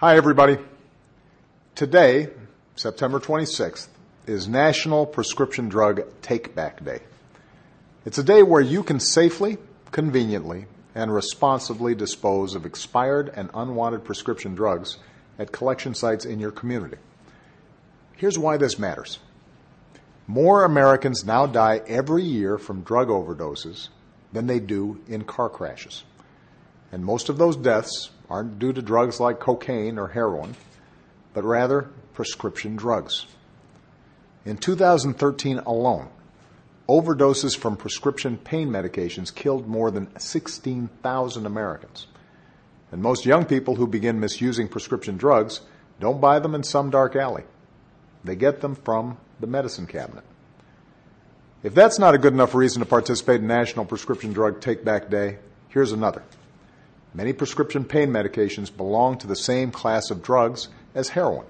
Hi, everybody. Today, September 26th, is National Prescription Drug Take Back Day. It's a day where you can safely, conveniently, and responsibly dispose of expired and unwanted prescription drugs at collection sites in your community. Here's why this matters. More Americans now die every year from drug overdoses than they do in car crashes. And most of those deaths aren't due to drugs like cocaine or heroin, but rather prescription drugs. In 2013 alone, overdoses from prescription pain medications killed more than 16,000 Americans. And most young people who begin misusing prescription drugs don't buy them in some dark alley. They get them from the medicine cabinet. If that's not a good enough reason to participate in National Prescription Drug Take Back Day, here's another. Many prescription pain medications belong to the same class of drugs as heroin.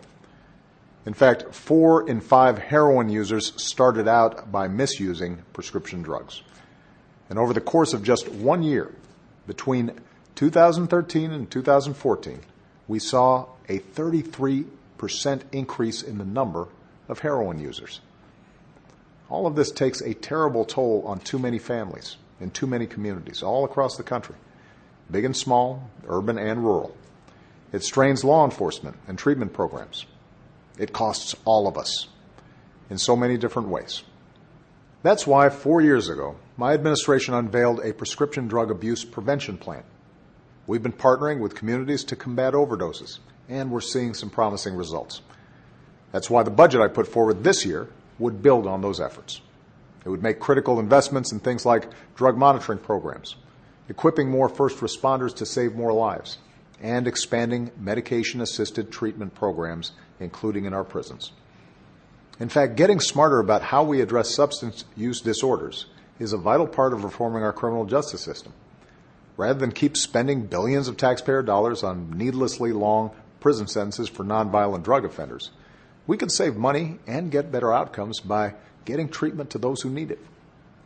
In fact, four in five heroin users started out by misusing prescription drugs. And over the course of just one year, between 2013 and 2014, we saw a 33% increase in the number of heroin users. All of this takes a terrible toll on too many families in too many communities all across the country big and small, urban and rural. It strains law enforcement and treatment programs. It costs all of us in so many different ways. That's why four years ago, my administration unveiled a prescription drug abuse prevention plan. We've been partnering with communities to combat overdoses, and we're seeing some promising results. That's why the budget I put forward this year would build on those efforts. It would make critical investments in things like drug monitoring programs, equipping more first responders to save more lives, and expanding medication assisted treatment programs, including in our prisons. In fact, getting smarter about how we address substance use disorders is a vital part of reforming our criminal justice system. Rather than keep spending billions of taxpayer dollars on needlessly long prison sentences for nonviolent drug offenders, we could save money and get better outcomes by getting treatment to those who need it.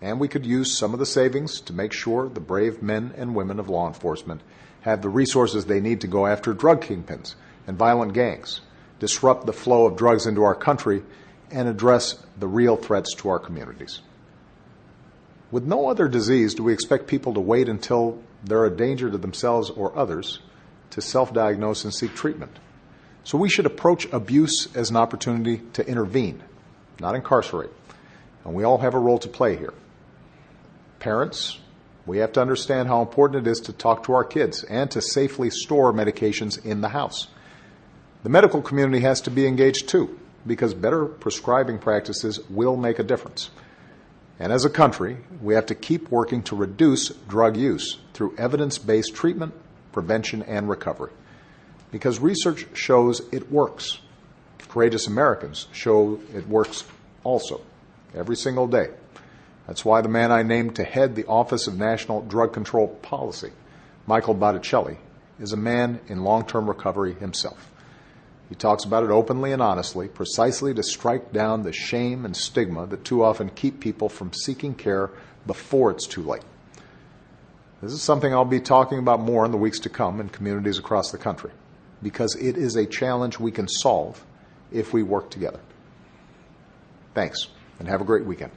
And we could use some of the savings to make sure the brave men and women of law enforcement have the resources they need to go after drug kingpins and violent gangs, disrupt the flow of drugs into our country, and address the real threats to our communities. With no other disease do we expect people to wait until they're a danger to themselves or others to self diagnose and seek treatment. So we should approach abuse as an opportunity to intervene, not incarcerate. And we all have a role to play here. Parents, we have to understand how important it is to talk to our kids and to safely store medications in the house. The medical community has to be engaged too, because better prescribing practices will make a difference. And as a country, we have to keep working to reduce drug use through evidence based treatment, prevention, and recovery. Because research shows it works. Courageous Americans show it works also, every single day. That's why the man I named to head the Office of National Drug Control Policy, Michael Botticelli, is a man in long term recovery himself. He talks about it openly and honestly, precisely to strike down the shame and stigma that too often keep people from seeking care before it's too late. This is something I'll be talking about more in the weeks to come in communities across the country because it is a challenge we can solve if we work together. Thanks, and have a great weekend.